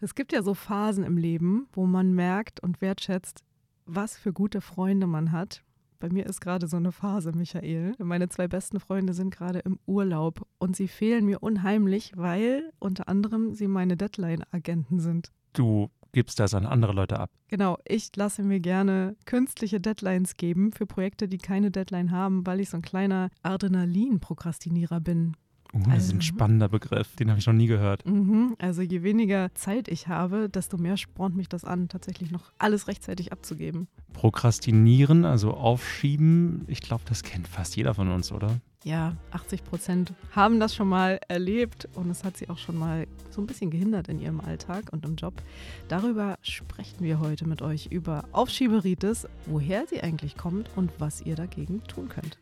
Es gibt ja so Phasen im Leben, wo man merkt und wertschätzt, was für gute Freunde man hat. Bei mir ist gerade so eine Phase, Michael. Meine zwei besten Freunde sind gerade im Urlaub und sie fehlen mir unheimlich, weil unter anderem sie meine Deadline-Agenten sind. Du gibst das an andere Leute ab. Genau, ich lasse mir gerne künstliche Deadlines geben für Projekte, die keine Deadline haben, weil ich so ein kleiner Adrenalin-Prokrastinierer bin. Uh, das ist ein spannender Begriff, den habe ich noch nie gehört. Mhm, also je weniger Zeit ich habe, desto mehr spornt mich das an, tatsächlich noch alles rechtzeitig abzugeben. Prokrastinieren, also aufschieben, ich glaube, das kennt fast jeder von uns, oder? Ja, 80 Prozent haben das schon mal erlebt und es hat sie auch schon mal so ein bisschen gehindert in ihrem Alltag und im Job. Darüber sprechen wir heute mit euch über Aufschieberitis, woher sie eigentlich kommt und was ihr dagegen tun könnt.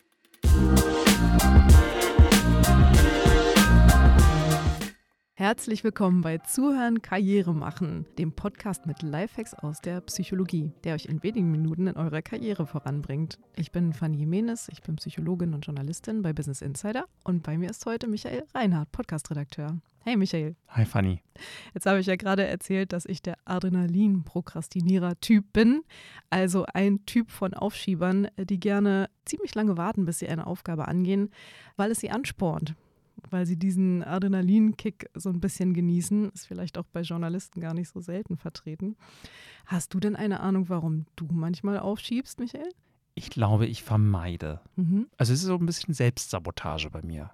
Herzlich willkommen bei Zuhören Karriere machen, dem Podcast mit Lifehacks aus der Psychologie, der euch in wenigen Minuten in eurer Karriere voranbringt. Ich bin Fanny Jimenez, ich bin Psychologin und Journalistin bei Business Insider und bei mir ist heute Michael Reinhardt, Podcastredakteur. Hey Michael. Hi Fanny. Jetzt habe ich ja gerade erzählt, dass ich der Adrenalin-Prokrastinierer-Typ bin. Also ein Typ von Aufschiebern, die gerne ziemlich lange warten, bis sie eine Aufgabe angehen, weil es sie anspornt weil sie diesen Adrenalinkick so ein bisschen genießen. Ist vielleicht auch bei Journalisten gar nicht so selten vertreten. Hast du denn eine Ahnung, warum du manchmal aufschiebst, Michael? Ich glaube, ich vermeide. Mhm. Also es ist so ein bisschen Selbstsabotage bei mir.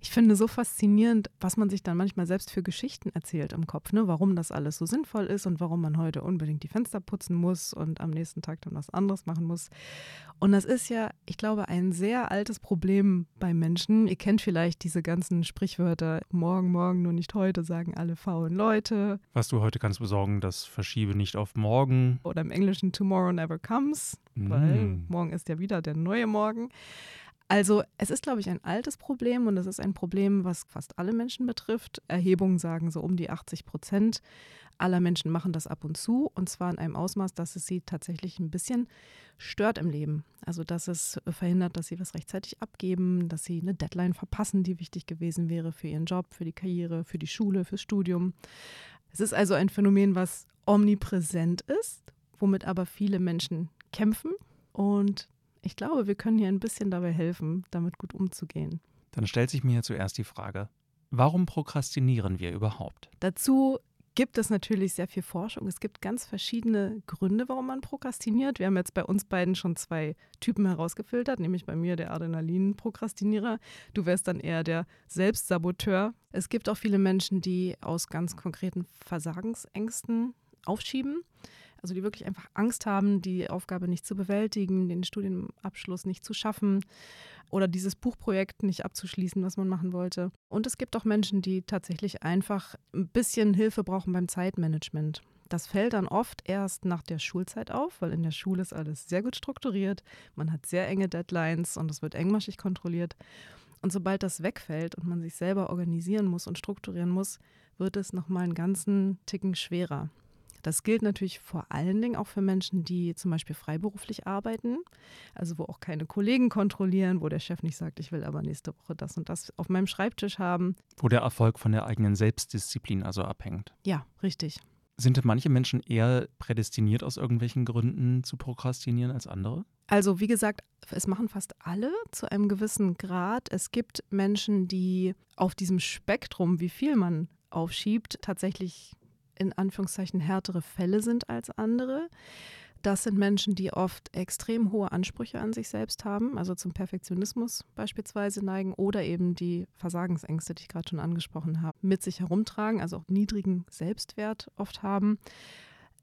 Ich finde so faszinierend, was man sich dann manchmal selbst für Geschichten erzählt im Kopf, ne? warum das alles so sinnvoll ist und warum man heute unbedingt die Fenster putzen muss und am nächsten Tag dann was anderes machen muss. Und das ist ja, ich glaube, ein sehr altes Problem bei Menschen. Ihr kennt vielleicht diese ganzen Sprichwörter, morgen, morgen, nur nicht heute, sagen alle faulen Leute. Was du heute kannst besorgen, das verschiebe nicht auf morgen. Oder im Englischen tomorrow never comes, mm. weil morgen ist ja wieder der neue Morgen. Also es ist, glaube ich, ein altes Problem und es ist ein Problem, was fast alle Menschen betrifft. Erhebungen sagen so um die 80 Prozent aller Menschen machen das ab und zu und zwar in einem Ausmaß, dass es sie tatsächlich ein bisschen stört im Leben. Also dass es verhindert, dass sie was rechtzeitig abgeben, dass sie eine Deadline verpassen, die wichtig gewesen wäre für ihren Job, für die Karriere, für die Schule, fürs Studium. Es ist also ein Phänomen, was omnipräsent ist, womit aber viele Menschen kämpfen und ich glaube, wir können hier ein bisschen dabei helfen, damit gut umzugehen. Dann stellt sich mir zuerst die Frage, warum prokrastinieren wir überhaupt? Dazu gibt es natürlich sehr viel Forschung. Es gibt ganz verschiedene Gründe, warum man prokrastiniert. Wir haben jetzt bei uns beiden schon zwei Typen herausgefiltert, nämlich bei mir der Adrenalin-Prokrastinierer. Du wärst dann eher der Selbstsaboteur. Es gibt auch viele Menschen, die aus ganz konkreten Versagensängsten aufschieben. Also die wirklich einfach Angst haben, die Aufgabe nicht zu bewältigen, den Studienabschluss nicht zu schaffen oder dieses Buchprojekt nicht abzuschließen, was man machen wollte. Und es gibt auch Menschen, die tatsächlich einfach ein bisschen Hilfe brauchen beim Zeitmanagement. Das fällt dann oft erst nach der Schulzeit auf, weil in der Schule ist alles sehr gut strukturiert, man hat sehr enge Deadlines und es wird engmaschig kontrolliert. Und sobald das wegfällt und man sich selber organisieren muss und strukturieren muss, wird es nochmal einen ganzen Ticken schwerer. Das gilt natürlich vor allen Dingen auch für Menschen, die zum Beispiel freiberuflich arbeiten, also wo auch keine Kollegen kontrollieren, wo der Chef nicht sagt, ich will aber nächste Woche das und das auf meinem Schreibtisch haben. Wo der Erfolg von der eigenen Selbstdisziplin also abhängt. Ja, richtig. Sind manche Menschen eher prädestiniert aus irgendwelchen Gründen zu prokrastinieren als andere? Also wie gesagt, es machen fast alle zu einem gewissen Grad. Es gibt Menschen, die auf diesem Spektrum, wie viel man aufschiebt, tatsächlich in Anführungszeichen härtere Fälle sind als andere. Das sind Menschen, die oft extrem hohe Ansprüche an sich selbst haben, also zum Perfektionismus beispielsweise neigen oder eben die Versagensängste, die ich gerade schon angesprochen habe, mit sich herumtragen, also auch niedrigen Selbstwert oft haben.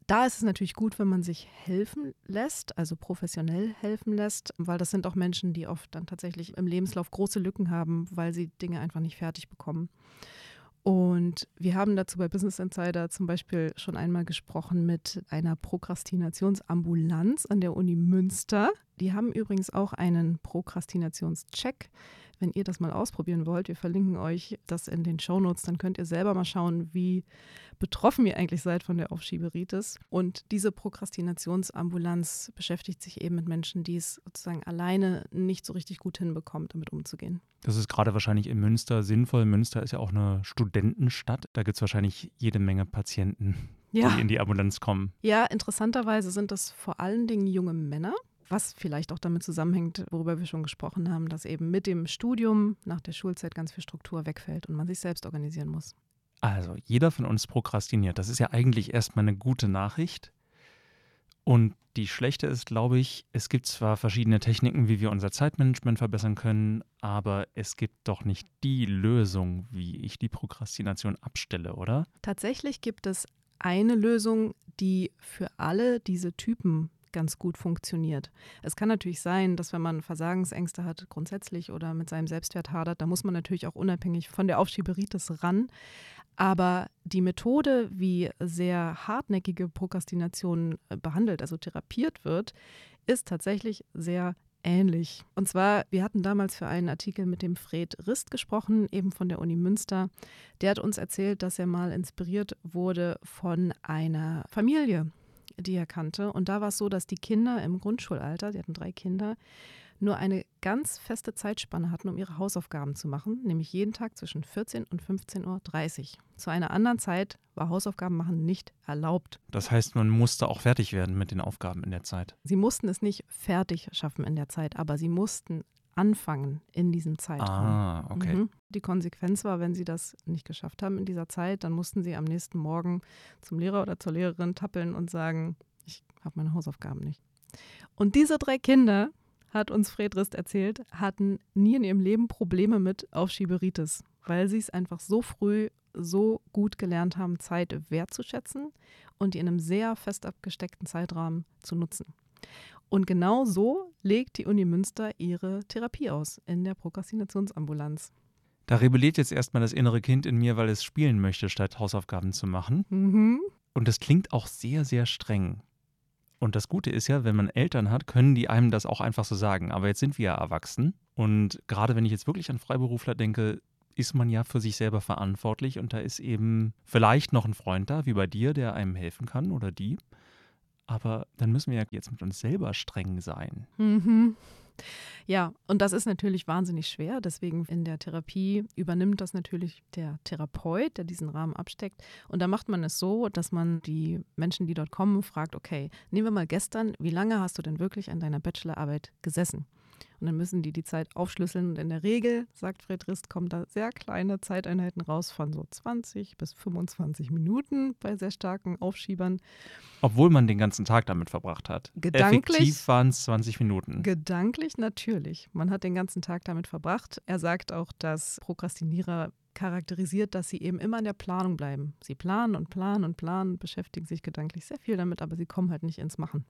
Da ist es natürlich gut, wenn man sich helfen lässt, also professionell helfen lässt, weil das sind auch Menschen, die oft dann tatsächlich im Lebenslauf große Lücken haben, weil sie Dinge einfach nicht fertig bekommen. Und wir haben dazu bei Business Insider zum Beispiel schon einmal gesprochen mit einer Prokrastinationsambulanz an der Uni Münster. Die haben übrigens auch einen Prokrastinationscheck. Wenn ihr das mal ausprobieren wollt, wir verlinken euch das in den Shownotes, dann könnt ihr selber mal schauen, wie betroffen ihr eigentlich seid von der Aufschieberitis. Und diese Prokrastinationsambulanz beschäftigt sich eben mit Menschen, die es sozusagen alleine nicht so richtig gut hinbekommen, damit umzugehen. Das ist gerade wahrscheinlich in Münster sinnvoll. Münster ist ja auch eine Studentenstadt. Da gibt es wahrscheinlich jede Menge Patienten, ja. die in die Ambulanz kommen. Ja, interessanterweise sind das vor allen Dingen junge Männer was vielleicht auch damit zusammenhängt, worüber wir schon gesprochen haben, dass eben mit dem Studium nach der Schulzeit ganz viel Struktur wegfällt und man sich selbst organisieren muss. Also, jeder von uns prokrastiniert. Das ist ja eigentlich erstmal eine gute Nachricht. Und die schlechte ist, glaube ich, es gibt zwar verschiedene Techniken, wie wir unser Zeitmanagement verbessern können, aber es gibt doch nicht die Lösung, wie ich die Prokrastination abstelle, oder? Tatsächlich gibt es eine Lösung, die für alle diese Typen ganz gut funktioniert. Es kann natürlich sein, dass wenn man Versagensängste hat grundsätzlich oder mit seinem Selbstwert hadert, da muss man natürlich auch unabhängig von der Aufschieberitis ran. Aber die Methode, wie sehr hartnäckige Prokrastination äh, behandelt, also therapiert wird, ist tatsächlich sehr ähnlich. Und zwar, wir hatten damals für einen Artikel mit dem Fred Rist gesprochen, eben von der Uni Münster. Der hat uns erzählt, dass er mal inspiriert wurde von einer Familie, die er kannte. Und da war es so, dass die Kinder im Grundschulalter, sie hatten drei Kinder, nur eine ganz feste Zeitspanne hatten, um ihre Hausaufgaben zu machen, nämlich jeden Tag zwischen 14 und 15.30 Uhr. Zu einer anderen Zeit war Hausaufgaben machen nicht erlaubt. Das heißt, man musste auch fertig werden mit den Aufgaben in der Zeit. Sie mussten es nicht fertig schaffen in der Zeit, aber sie mussten anfangen in diesem Zeitraum. Ah, okay. Mhm. Die Konsequenz war, wenn sie das nicht geschafft haben in dieser Zeit, dann mussten sie am nächsten Morgen zum Lehrer oder zur Lehrerin tappeln und sagen, ich habe meine Hausaufgaben nicht. Und diese drei Kinder, hat uns Fredrist erzählt, hatten nie in ihrem Leben Probleme mit Aufschieberitis, weil sie es einfach so früh so gut gelernt haben, Zeit wertzuschätzen und in einem sehr fest abgesteckten Zeitrahmen zu nutzen. Und genau so legt die Uni Münster ihre Therapie aus in der Prokrastinationsambulanz. Da rebelliert jetzt erstmal das innere Kind in mir, weil es spielen möchte, statt Hausaufgaben zu machen. Mhm. Und das klingt auch sehr, sehr streng. Und das Gute ist ja, wenn man Eltern hat, können die einem das auch einfach so sagen. Aber jetzt sind wir ja erwachsen. Und gerade wenn ich jetzt wirklich an Freiberufler denke, ist man ja für sich selber verantwortlich. Und da ist eben vielleicht noch ein Freund da, wie bei dir, der einem helfen kann oder die. Aber dann müssen wir ja jetzt mit uns selber streng sein. Mhm. Ja, und das ist natürlich wahnsinnig schwer. Deswegen in der Therapie übernimmt das natürlich der Therapeut, der diesen Rahmen absteckt. Und da macht man es so, dass man die Menschen, die dort kommen, fragt, okay, nehmen wir mal gestern, wie lange hast du denn wirklich an deiner Bachelorarbeit gesessen? Und dann müssen die die Zeit aufschlüsseln. Und in der Regel, sagt Fred Rist, kommen da sehr kleine Zeiteinheiten raus von so 20 bis 25 Minuten bei sehr starken Aufschiebern. Obwohl man den ganzen Tag damit verbracht hat. Gedanklich, Effektiv waren es 20 Minuten. Gedanklich natürlich. Man hat den ganzen Tag damit verbracht. Er sagt auch, dass Prokrastinierer charakterisiert, dass sie eben immer in der Planung bleiben. Sie planen und planen und planen, beschäftigen sich gedanklich sehr viel damit, aber sie kommen halt nicht ins Machen.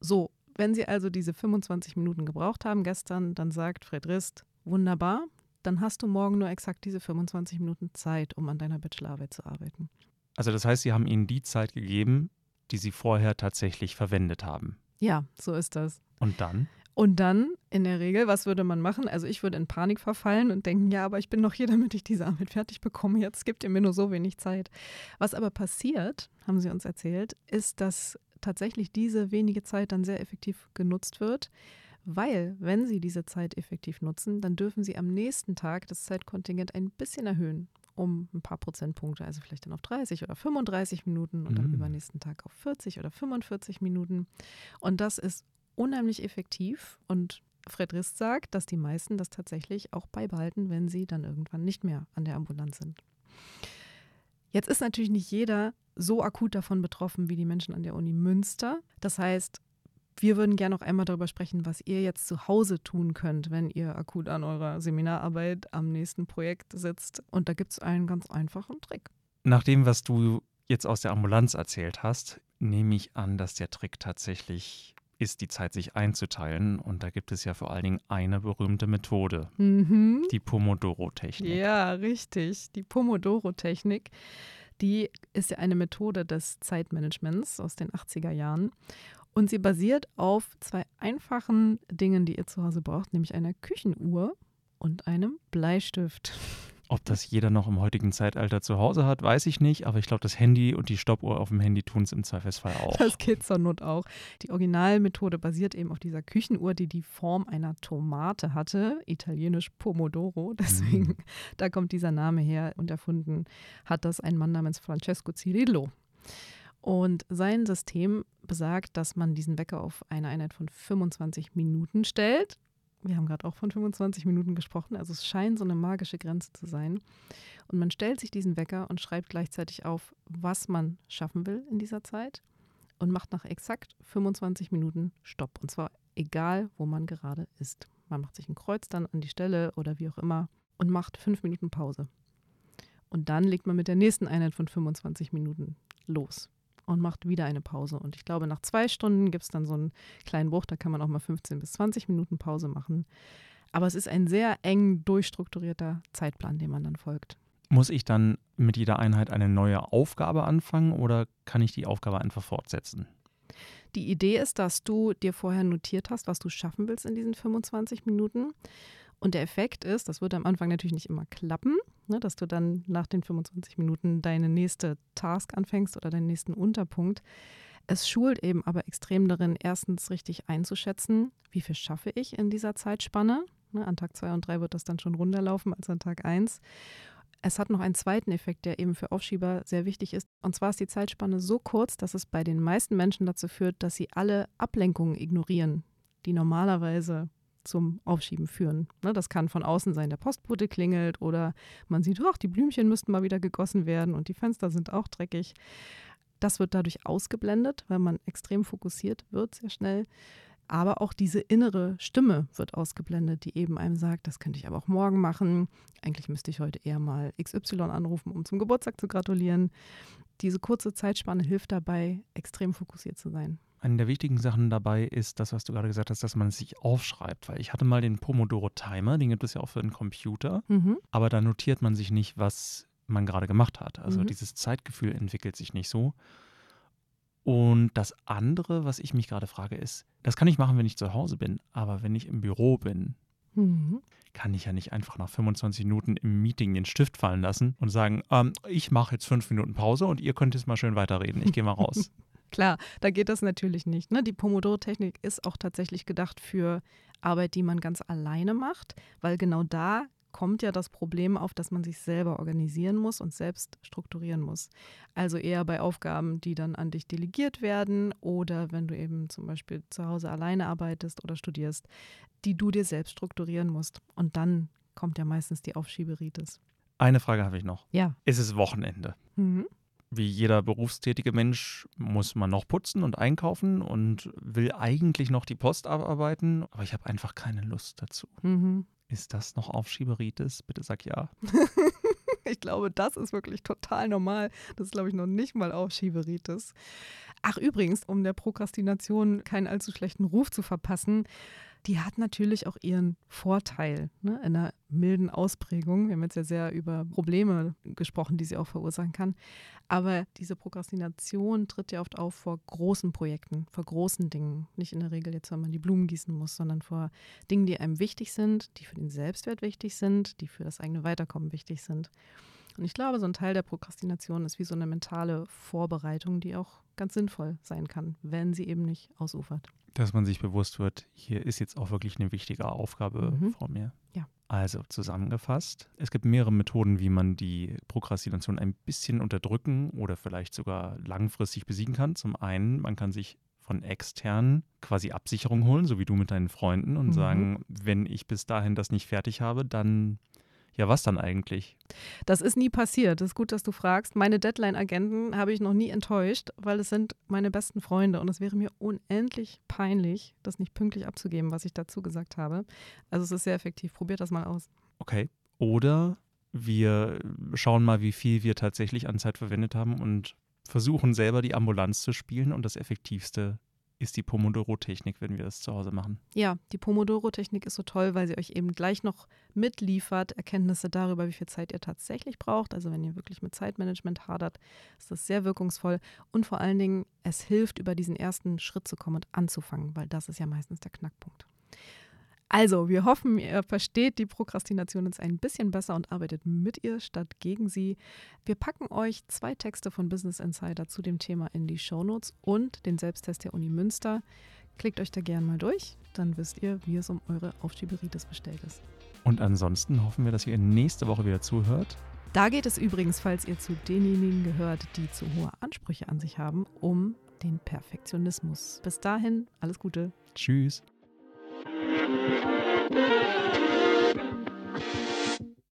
So, wenn Sie also diese 25 Minuten gebraucht haben gestern, dann sagt Fred Rist, wunderbar, dann hast du morgen nur exakt diese 25 Minuten Zeit, um an deiner Bachelorarbeit zu arbeiten. Also das heißt, Sie haben Ihnen die Zeit gegeben, die Sie vorher tatsächlich verwendet haben. Ja, so ist das. Und dann? Und dann, in der Regel, was würde man machen? Also ich würde in Panik verfallen und denken, ja, aber ich bin doch hier, damit ich diese Arbeit fertig bekomme. Jetzt gibt ihr mir nur so wenig Zeit. Was aber passiert, haben sie uns erzählt, ist, dass tatsächlich diese wenige Zeit dann sehr effektiv genutzt wird. Weil, wenn Sie diese Zeit effektiv nutzen, dann dürfen Sie am nächsten Tag das Zeitkontingent ein bisschen erhöhen, um ein paar Prozentpunkte, also vielleicht dann auf 30 oder 35 Minuten und mhm. am übernächsten Tag auf 40 oder 45 Minuten. Und das ist unheimlich effektiv und Fred Rist sagt, dass die meisten das tatsächlich auch beibehalten, wenn sie dann irgendwann nicht mehr an der Ambulanz sind. Jetzt ist natürlich nicht jeder so akut davon betroffen wie die Menschen an der Uni Münster. Das heißt, wir würden gerne noch einmal darüber sprechen, was ihr jetzt zu Hause tun könnt, wenn ihr akut an eurer Seminararbeit am nächsten Projekt sitzt. Und da gibt es einen ganz einfachen Trick. Nach dem, was du jetzt aus der Ambulanz erzählt hast, nehme ich an, dass der Trick tatsächlich ist, die Zeit sich einzuteilen. Und da gibt es ja vor allen Dingen eine berühmte Methode, mhm. die Pomodoro-Technik. Ja, richtig, die Pomodoro-Technik. Die ist ja eine Methode des Zeitmanagements aus den 80er Jahren. Und sie basiert auf zwei einfachen Dingen, die ihr zu Hause braucht, nämlich einer Küchenuhr und einem Bleistift. Ob das jeder noch im heutigen Zeitalter zu Hause hat, weiß ich nicht, aber ich glaube, das Handy und die Stoppuhr auf dem Handy tun es im Zweifelsfall auch. Das geht zur Not auch. Die Originalmethode basiert eben auf dieser Küchenuhr, die die Form einer Tomate hatte, italienisch Pomodoro, deswegen mm. da kommt dieser Name her und erfunden hat das ein Mann namens Francesco Cirillo. Und sein System besagt, dass man diesen Wecker auf eine Einheit von 25 Minuten stellt wir haben gerade auch von 25 Minuten gesprochen, also es scheint so eine magische Grenze zu sein. Und man stellt sich diesen Wecker und schreibt gleichzeitig auf, was man schaffen will in dieser Zeit und macht nach exakt 25 Minuten Stopp. Und zwar egal, wo man gerade ist. Man macht sich ein Kreuz dann an die Stelle oder wie auch immer und macht fünf Minuten Pause. Und dann legt man mit der nächsten Einheit von 25 Minuten los und macht wieder eine Pause. Und ich glaube, nach zwei Stunden gibt es dann so einen kleinen Bruch, da kann man auch mal 15 bis 20 Minuten Pause machen. Aber es ist ein sehr eng durchstrukturierter Zeitplan, dem man dann folgt. Muss ich dann mit jeder Einheit eine neue Aufgabe anfangen oder kann ich die Aufgabe einfach fortsetzen? Die Idee ist, dass du dir vorher notiert hast, was du schaffen willst in diesen 25 Minuten. Und der Effekt ist, das wird am Anfang natürlich nicht immer klappen, ne, dass du dann nach den 25 Minuten deine nächste Task anfängst oder deinen nächsten Unterpunkt. Es schult eben aber extrem darin, erstens richtig einzuschätzen, wie viel schaffe ich in dieser Zeitspanne. Ne, an Tag 2 und 3 wird das dann schon runterlaufen als an Tag 1. Es hat noch einen zweiten Effekt, der eben für Aufschieber sehr wichtig ist. Und zwar ist die Zeitspanne so kurz, dass es bei den meisten Menschen dazu führt, dass sie alle Ablenkungen ignorieren, die normalerweise zum Aufschieben führen. Ne, das kann von außen sein, der Postbote klingelt oder man sieht, ach, die Blümchen müssten mal wieder gegossen werden und die Fenster sind auch dreckig. Das wird dadurch ausgeblendet, weil man extrem fokussiert wird sehr schnell. Aber auch diese innere Stimme wird ausgeblendet, die eben einem sagt, das könnte ich aber auch morgen machen. Eigentlich müsste ich heute eher mal XY anrufen, um zum Geburtstag zu gratulieren. Diese kurze Zeitspanne hilft dabei, extrem fokussiert zu sein. Eine der wichtigen Sachen dabei ist das, was du gerade gesagt hast, dass man es sich aufschreibt. Weil ich hatte mal den Pomodoro-Timer, den gibt es ja auch für den Computer. Mhm. Aber da notiert man sich nicht, was man gerade gemacht hat. Also mhm. dieses Zeitgefühl entwickelt sich nicht so. Und das andere, was ich mich gerade frage, ist, das kann ich machen, wenn ich zu Hause bin. Aber wenn ich im Büro bin, mhm. kann ich ja nicht einfach nach 25 Minuten im Meeting den Stift fallen lassen und sagen, ähm, ich mache jetzt fünf Minuten Pause und ihr könnt jetzt mal schön weiterreden. Ich gehe mal raus. Klar, da geht das natürlich nicht. Ne? Die Pomodoro-Technik ist auch tatsächlich gedacht für Arbeit, die man ganz alleine macht, weil genau da kommt ja das Problem auf, dass man sich selber organisieren muss und selbst strukturieren muss. Also eher bei Aufgaben, die dann an dich delegiert werden oder wenn du eben zum Beispiel zu Hause alleine arbeitest oder studierst, die du dir selbst strukturieren musst. Und dann kommt ja meistens die Aufschieberitis. Eine Frage habe ich noch. Ja. Ist es Wochenende? Mhm wie jeder berufstätige Mensch muss man noch putzen und einkaufen und will eigentlich noch die Post abarbeiten, aber ich habe einfach keine Lust dazu. Mhm. Ist das noch Aufschieberitis? Bitte sag ja. ich glaube, das ist wirklich total normal. Das ist, glaube ich, noch nicht mal Aufschieberitis. Ach, übrigens, um der Prokrastination keinen allzu schlechten Ruf zu verpassen, die hat natürlich auch ihren Vorteil ne, in einer milden Ausprägung. Wir haben jetzt ja sehr über Probleme gesprochen, die sie auch verursachen kann. Aber diese Prokrastination tritt ja oft auf vor großen Projekten, vor großen Dingen. Nicht in der Regel jetzt, wenn man die Blumen gießen muss, sondern vor Dingen, die einem wichtig sind, die für den Selbstwert wichtig sind, die für das eigene Weiterkommen wichtig sind. Und ich glaube, so ein Teil der Prokrastination ist wie so eine mentale Vorbereitung, die auch ganz sinnvoll sein kann, wenn sie eben nicht ausufert. Dass man sich bewusst wird, hier ist jetzt auch wirklich eine wichtige Aufgabe mhm. vor mir. Ja. Also zusammengefasst, es gibt mehrere Methoden, wie man die Prokrastination ein bisschen unterdrücken oder vielleicht sogar langfristig besiegen kann. Zum einen, man kann sich von extern quasi Absicherung holen, so wie du mit deinen Freunden und mhm. sagen, wenn ich bis dahin das nicht fertig habe, dann ja, was dann eigentlich? Das ist nie passiert. Das ist gut, dass du fragst. Meine Deadline-Agenten habe ich noch nie enttäuscht, weil es sind meine besten Freunde und es wäre mir unendlich peinlich, das nicht pünktlich abzugeben, was ich dazu gesagt habe. Also es ist sehr effektiv. Probiert das mal aus. Okay. Oder wir schauen mal, wie viel wir tatsächlich an Zeit verwendet haben und versuchen selber die Ambulanz zu spielen und das Effektivste ist die Pomodoro-Technik, wenn wir das zu Hause machen. Ja, die Pomodoro-Technik ist so toll, weil sie euch eben gleich noch mitliefert, Erkenntnisse darüber, wie viel Zeit ihr tatsächlich braucht. Also wenn ihr wirklich mit Zeitmanagement hadert, ist das sehr wirkungsvoll. Und vor allen Dingen, es hilft, über diesen ersten Schritt zu kommen und anzufangen, weil das ist ja meistens der Knackpunkt. Also, wir hoffen, ihr versteht die Prokrastination jetzt ein bisschen besser und arbeitet mit ihr statt gegen sie. Wir packen euch zwei Texte von Business Insider zu dem Thema in die Shownotes und den Selbsttest der Uni Münster. Klickt euch da gerne mal durch, dann wisst ihr, wie es um eure Aufschieberitis bestellt ist. Und ansonsten hoffen wir, dass ihr nächste Woche wieder zuhört. Da geht es übrigens, falls ihr zu denjenigen gehört, die zu hohe Ansprüche an sich haben, um den Perfektionismus. Bis dahin, alles Gute. Tschüss. Música